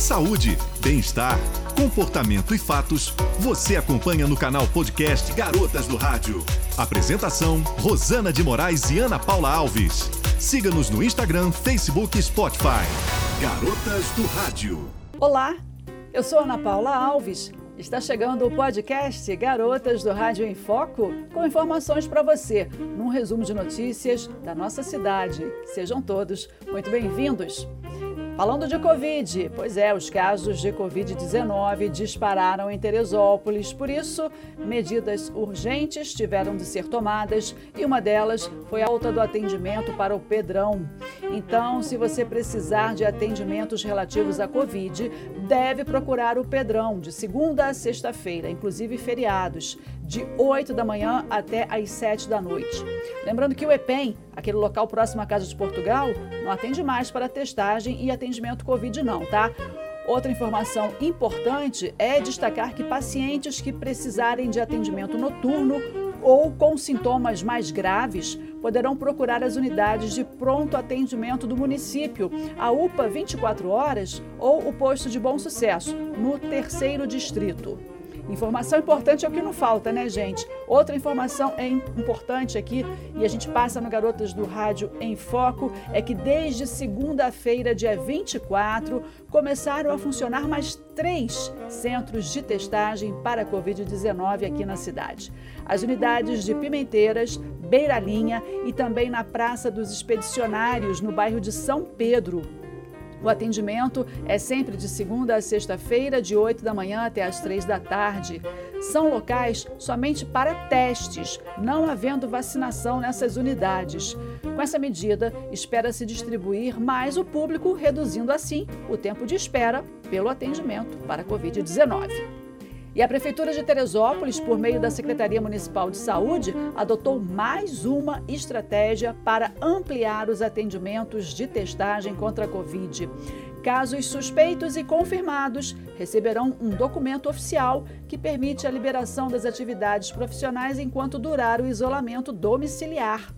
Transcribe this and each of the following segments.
Saúde, bem-estar, comportamento e fatos, você acompanha no canal podcast Garotas do Rádio. Apresentação: Rosana de Moraes e Ana Paula Alves. Siga-nos no Instagram, Facebook e Spotify. Garotas do Rádio. Olá, eu sou Ana Paula Alves. Está chegando o podcast Garotas do Rádio em Foco com informações para você, num resumo de notícias da nossa cidade. Sejam todos muito bem-vindos. Falando de Covid, pois é, os casos de Covid-19 dispararam em Teresópolis, por isso, medidas urgentes tiveram de ser tomadas e uma delas foi a alta do atendimento para o Pedrão. Então, se você precisar de atendimentos relativos à Covid, deve procurar o Pedrão de segunda a sexta-feira, inclusive feriados de 8 da manhã até às 7 da noite. Lembrando que o EPEM, aquele local próximo à Casa de Portugal, não atende mais para testagem e atendimento Covid não, tá? Outra informação importante é destacar que pacientes que precisarem de atendimento noturno ou com sintomas mais graves poderão procurar as unidades de pronto atendimento do município, a UPA 24 horas ou o posto de Bom Sucesso, no terceiro distrito. Informação importante é o que não falta, né, gente? Outra informação é importante aqui e a gente passa no Garotas do Rádio em Foco é que desde segunda-feira, dia 24, começaram a funcionar mais três centros de testagem para a Covid-19 aqui na cidade. As unidades de Pimenteiras, Beiralinha e também na Praça dos Expedicionários, no bairro de São Pedro, o atendimento é sempre de segunda a sexta-feira, de 8 da manhã até as 3 da tarde. São locais somente para testes, não havendo vacinação nessas unidades. Com essa medida, espera-se distribuir mais o público, reduzindo assim o tempo de espera pelo atendimento para a Covid-19. E a Prefeitura de Teresópolis, por meio da Secretaria Municipal de Saúde, adotou mais uma estratégia para ampliar os atendimentos de testagem contra a Covid. Casos suspeitos e confirmados receberão um documento oficial que permite a liberação das atividades profissionais enquanto durar o isolamento domiciliar.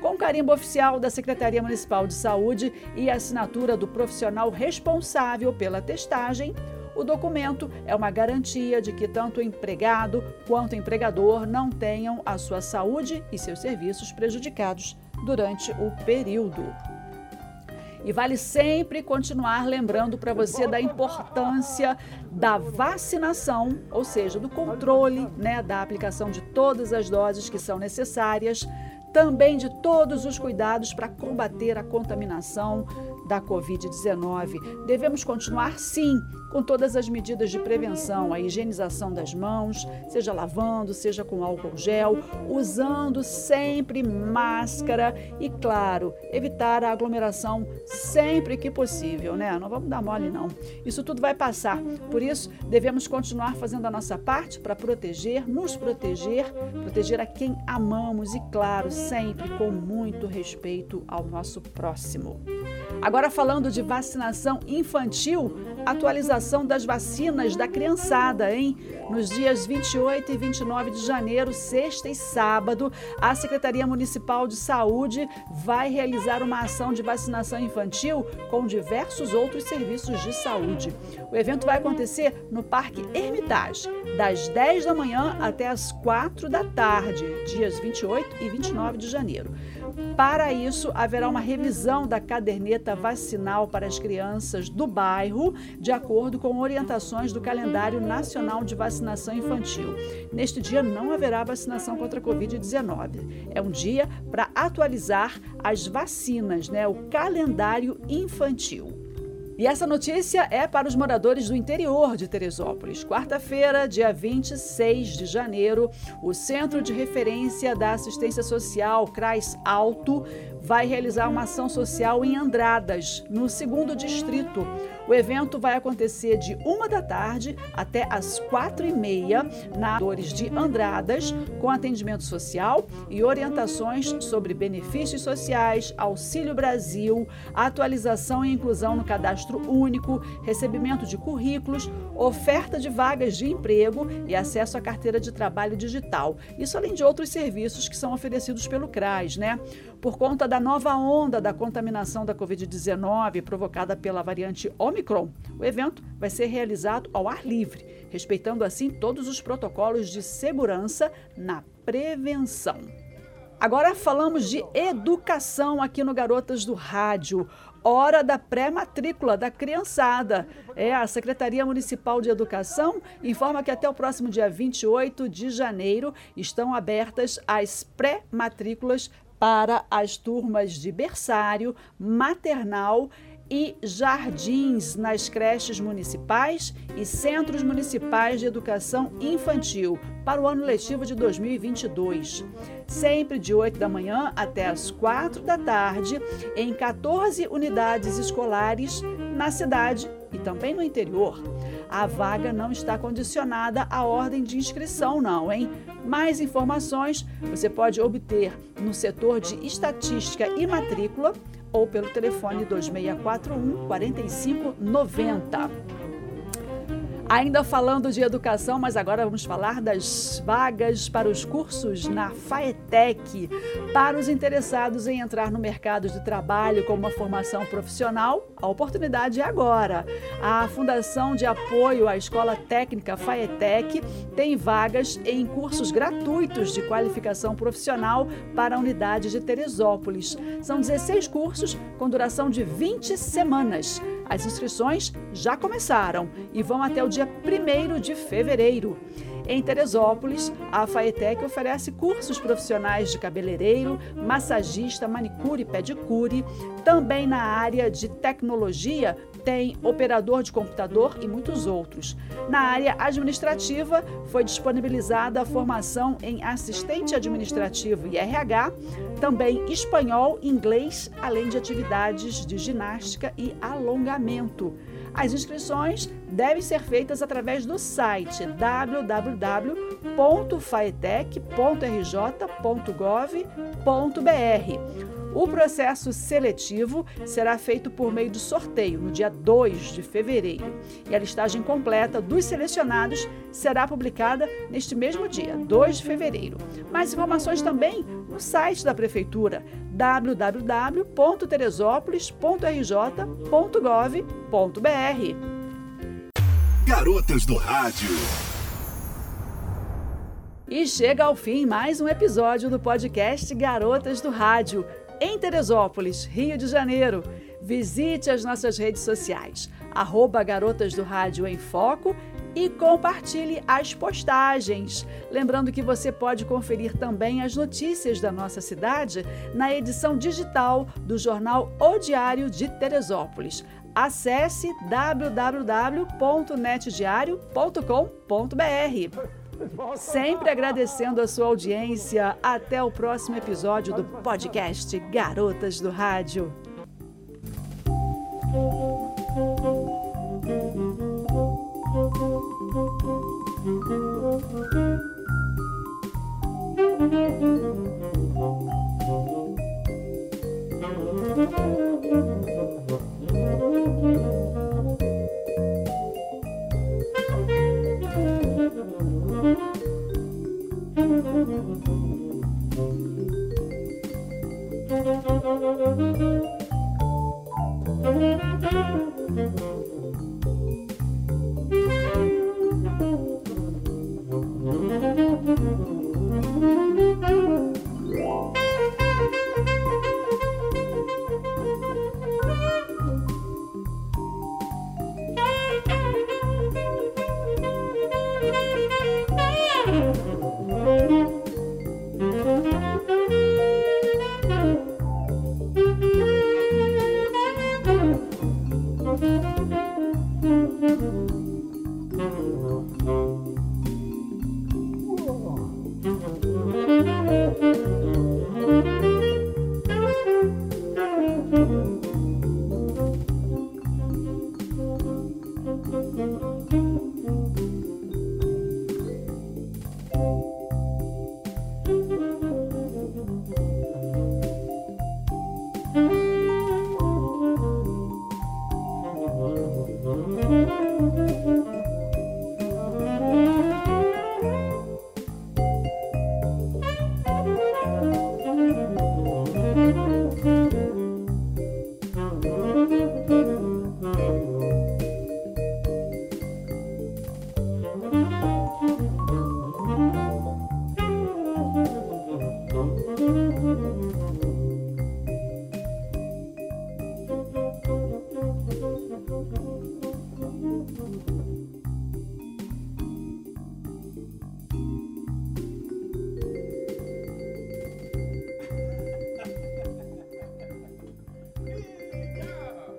Com carimbo oficial da Secretaria Municipal de Saúde e assinatura do profissional responsável pela testagem, o documento é uma garantia de que tanto o empregado quanto o empregador não tenham a sua saúde e seus serviços prejudicados durante o período. E vale sempre continuar lembrando para você da importância da vacinação, ou seja, do controle né, da aplicação de todas as doses que são necessárias, também de todos os cuidados para combater a contaminação da Covid-19. Devemos continuar, sim, com todas as medidas de prevenção, a higienização das mãos, seja lavando, seja com álcool gel, usando sempre máscara e, claro, evitar a aglomeração sempre que possível, né? Não vamos dar mole, não. Isso tudo vai passar. Por isso, devemos continuar fazendo a nossa parte para proteger, nos proteger, proteger a quem amamos e, claro, sempre com muito respeito ao nosso próximo. Agora, falando de vacinação infantil, atualização das vacinas da criançada, hein? Nos dias 28 e 29 de janeiro, sexta e sábado, a Secretaria Municipal de Saúde vai realizar uma ação de vacinação infantil com diversos outros serviços de saúde. O evento vai acontecer no Parque Hermitage, das 10 da manhã até as 4 da tarde, dias 28 e 29 de janeiro. Para isso, haverá uma revisão da caderneta vacinal para as crianças do bairro, de acordo com orientações do calendário nacional de vacinação infantil. Neste dia não haverá vacinação contra a Covid-19. É um dia para atualizar as vacinas, né? O calendário infantil. E essa notícia é para os moradores do interior de Teresópolis. Quarta-feira, dia 26 de janeiro, o Centro de Referência da Assistência Social, CRAS Alto, vai realizar uma ação social em Andradas, no segundo distrito. O evento vai acontecer de uma da tarde até as quatro e meia na Dores de Andradas, com atendimento social e orientações sobre benefícios sociais, Auxílio Brasil, atualização e inclusão no cadastro único, recebimento de currículos, oferta de vagas de emprego e acesso à carteira de trabalho digital. Isso além de outros serviços que são oferecidos pelo CRAS, né? Por conta da da nova onda da contaminação da Covid-19 provocada pela variante Omicron, o evento vai ser realizado ao ar livre, respeitando assim todos os protocolos de segurança na prevenção. Agora falamos de educação aqui no Garotas do Rádio hora da pré-matrícula da criançada. É, a Secretaria Municipal de Educação informa que até o próximo dia 28 de janeiro estão abertas as pré-matrículas para as turmas de berçário, maternal e jardins nas creches municipais e centros municipais de educação infantil para o ano letivo de 2022. Sempre de 8 da manhã até as 4 da tarde, em 14 unidades escolares na cidade e também no interior. A vaga não está condicionada à ordem de inscrição, não, hein? Mais informações você pode obter no setor de estatística e matrícula ou pelo telefone 2641 4590. Ainda falando de educação, mas agora vamos falar das vagas para os cursos na FAETEC. Para os interessados em entrar no mercado de trabalho com uma formação profissional, a oportunidade é agora. A Fundação de Apoio à Escola Técnica FAETEC tem vagas em cursos gratuitos de qualificação profissional para a unidade de Teresópolis. São 16 cursos com duração de 20 semanas. As inscrições já começaram e vão até o dia 1 de fevereiro. Em Teresópolis, a Faetec oferece cursos profissionais de cabeleireiro, massagista, manicure e pedicure. Também na área de tecnologia, tem operador de computador e muitos outros. Na área administrativa, foi disponibilizada a formação em assistente administrativo e RH, também espanhol, inglês, além de atividades de ginástica e alongamento. As inscrições devem ser feitas através do site www.faetec.rj.gov.br. O processo seletivo será feito por meio de sorteio no dia 2 de fevereiro e a listagem completa dos selecionados será publicada neste mesmo dia, 2 de fevereiro. Mais informações também no site da Prefeitura www.teresópolis.rj.gov.br. Garotas do Rádio. E chega ao fim mais um episódio do podcast Garotas do Rádio em Teresópolis, Rio de Janeiro. Visite as nossas redes sociais, arroba Garotas do Rádio em Foco e compartilhe as postagens. Lembrando que você pode conferir também as notícias da nossa cidade na edição digital do jornal O Diário de Teresópolis. Acesse www.netdiario.com.br. Sempre agradecendo a sua audiência. Até o próximo episódio do podcast Garotas do Rádio.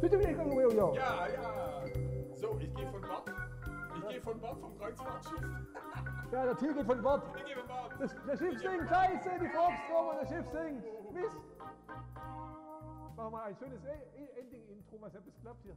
Bitte wieder irgendwo, ja. Ja, ja. So, ich gehe von Bord. Ich gehe von Bord vom Kreuzfahrtschiff. Ja, der Tier geht von Bord. Ich gehe von Bord. Das, das Schiff sinkt, scheiße, die Forbes kommen, das Schiff sinkt. Mist. Machen wir ein schönes E- E- Ending-Intro, was ja bis klappt hier.